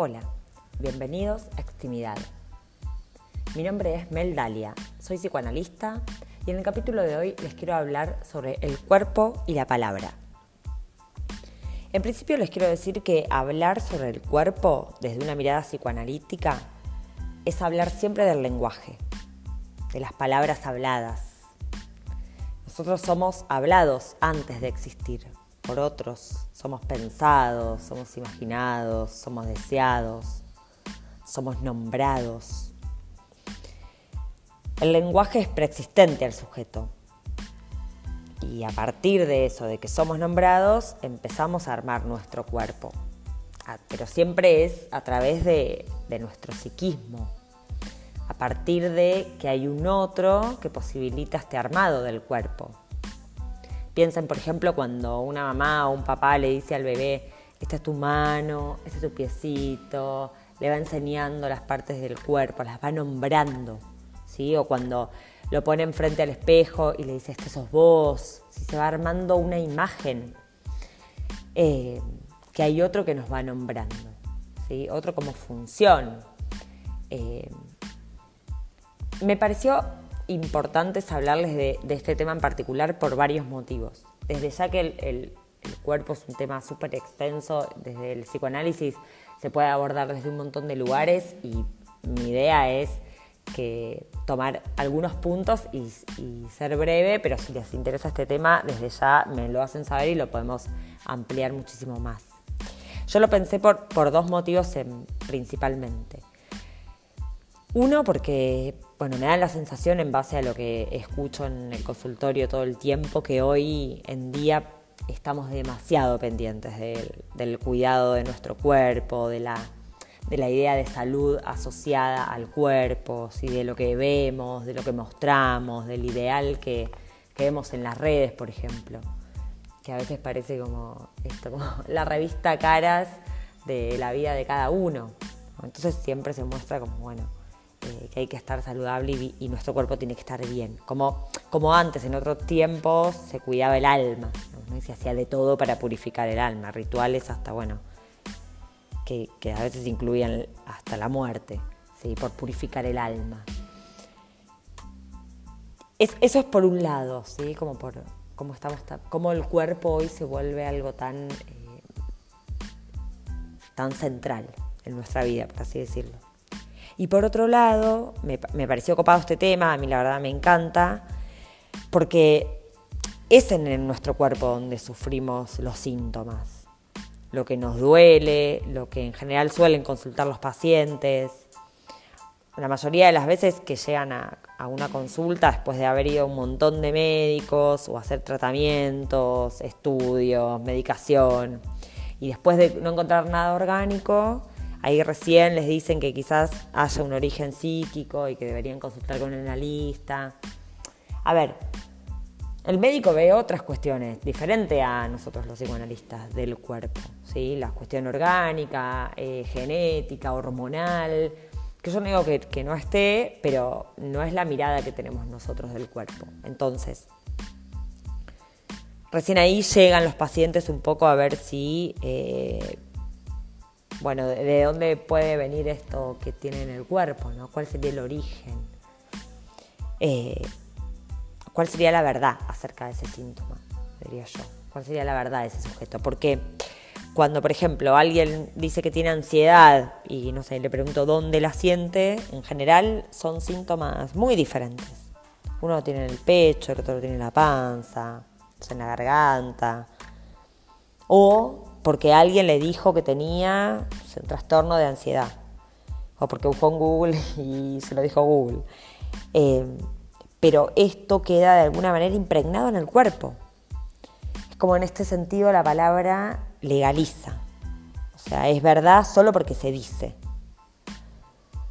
Hola, bienvenidos a Extimidad. Mi nombre es Mel Dalia, soy psicoanalista y en el capítulo de hoy les quiero hablar sobre el cuerpo y la palabra. En principio les quiero decir que hablar sobre el cuerpo desde una mirada psicoanalítica es hablar siempre del lenguaje, de las palabras habladas. Nosotros somos hablados antes de existir por otros, somos pensados, somos imaginados, somos deseados, somos nombrados. El lenguaje es preexistente al sujeto. Y a partir de eso, de que somos nombrados, empezamos a armar nuestro cuerpo. Ah, pero siempre es a través de, de nuestro psiquismo, a partir de que hay un otro que posibilita este armado del cuerpo. Piensen, por ejemplo, cuando una mamá o un papá le dice al bebé, esta es tu mano, este es tu piecito, le va enseñando las partes del cuerpo, las va nombrando, ¿sí? O cuando lo pone enfrente al espejo y le dice, este sos vos, se va armando una imagen, eh, que hay otro que nos va nombrando, ¿sí? Otro como función. Eh, me pareció importantes hablarles de, este tema en particular por varios motivos. Desde ya que el, cuerpo es un tema súper extenso, desde el psicoanálisis se puede abordar desde un montón de lugares y mi idea es que tomar algunos puntos y, ser breve, pero si les interesa este tema, desde ya me lo hacen saber y lo podemos ampliar muchísimo más. Yo lo pensé por, por dos motivos principalmente. Uno, porque bueno, me da la sensación en base a lo que escucho en el consultorio todo el tiempo que hoy en día estamos demasiado pendientes del, cuidado de nuestro cuerpo, de la, idea de salud asociada al cuerpo, de lo que vemos, de lo que mostramos, del ideal que, vemos en las redes, por ejemplo, que a veces parece como, esto, como la revista Caras de la vida de cada uno. Entonces siempre se muestra como, bueno, eh, que hay que estar saludable y, nuestro cuerpo tiene que estar bien. Como, como antes, en otros tiempos, se cuidaba el alma, ¿no? se hacía de todo para purificar el alma, rituales hasta, bueno, que, a veces incluían hasta la muerte, ¿sí? por purificar el alma. eso es por un lado, ¿sí? como, por, como, estamos, como el cuerpo hoy se vuelve algo tan, eh, tan central en nuestra vida, por así decirlo. Y por otro lado, me, pareció copado este tema, a mí la verdad me encanta, porque es en nuestro cuerpo donde sufrimos los síntomas, lo que nos duele, lo que en general suelen consultar los pacientes. La mayoría de las veces que llegan a, a, una consulta después de haber ido a un montón de médicos o hacer tratamientos, estudios, medicación, y después de no encontrar nada orgánico, Ahí recién les dicen que quizás haya un origen psíquico y que deberían consultar con un analista. A ver, el médico ve otras cuestiones diferentes a nosotros los psicoanalistas del cuerpo, ¿sí? la cuestión orgánica, eh, genética, hormonal, que yo no digo que, que, no esté, pero no es la mirada que tenemos nosotros del cuerpo. Entonces, recién ahí llegan los pacientes un poco a ver si eh, bueno, de, dónde puede venir esto que tiene en el cuerpo, ¿no? ¿Cuál sería el origen? Eh, ¿Cuál sería la verdad acerca de ese síntoma? Diría yo. ¿Cuál sería la verdad de ese sujeto? Porque cuando, por ejemplo, alguien dice que tiene ansiedad y, no sé, le pregunto dónde la siente, en general son síntomas muy diferentes. Uno lo tiene en el pecho, el otro lo tiene en la panza, en la garganta. O porque alguien le dijo que tenía un trastorno de ansiedad, o porque buscó en Google y se lo dijo Google. Eh, pero esto queda de alguna manera impregnado en el cuerpo. Es como en este sentido la palabra legaliza. O sea, es verdad solo porque se dice.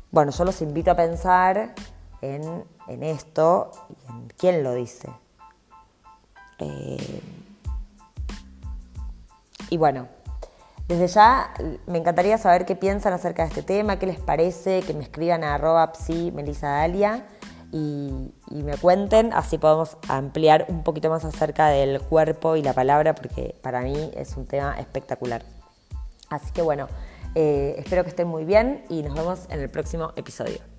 Bueno, yo los invito a pensar en, esto y en quién lo dice. Eh, y bueno, desde ya me encantaría saber qué piensan acerca de este tema, qué les parece, que me escriban a arroba psi Dalia y, y, me cuenten, así podemos ampliar un poquito más acerca del cuerpo y la palabra, porque para mí es un tema espectacular. Así que bueno, Eh, espero que estén muy bien y nos vemos en el próximo episodio.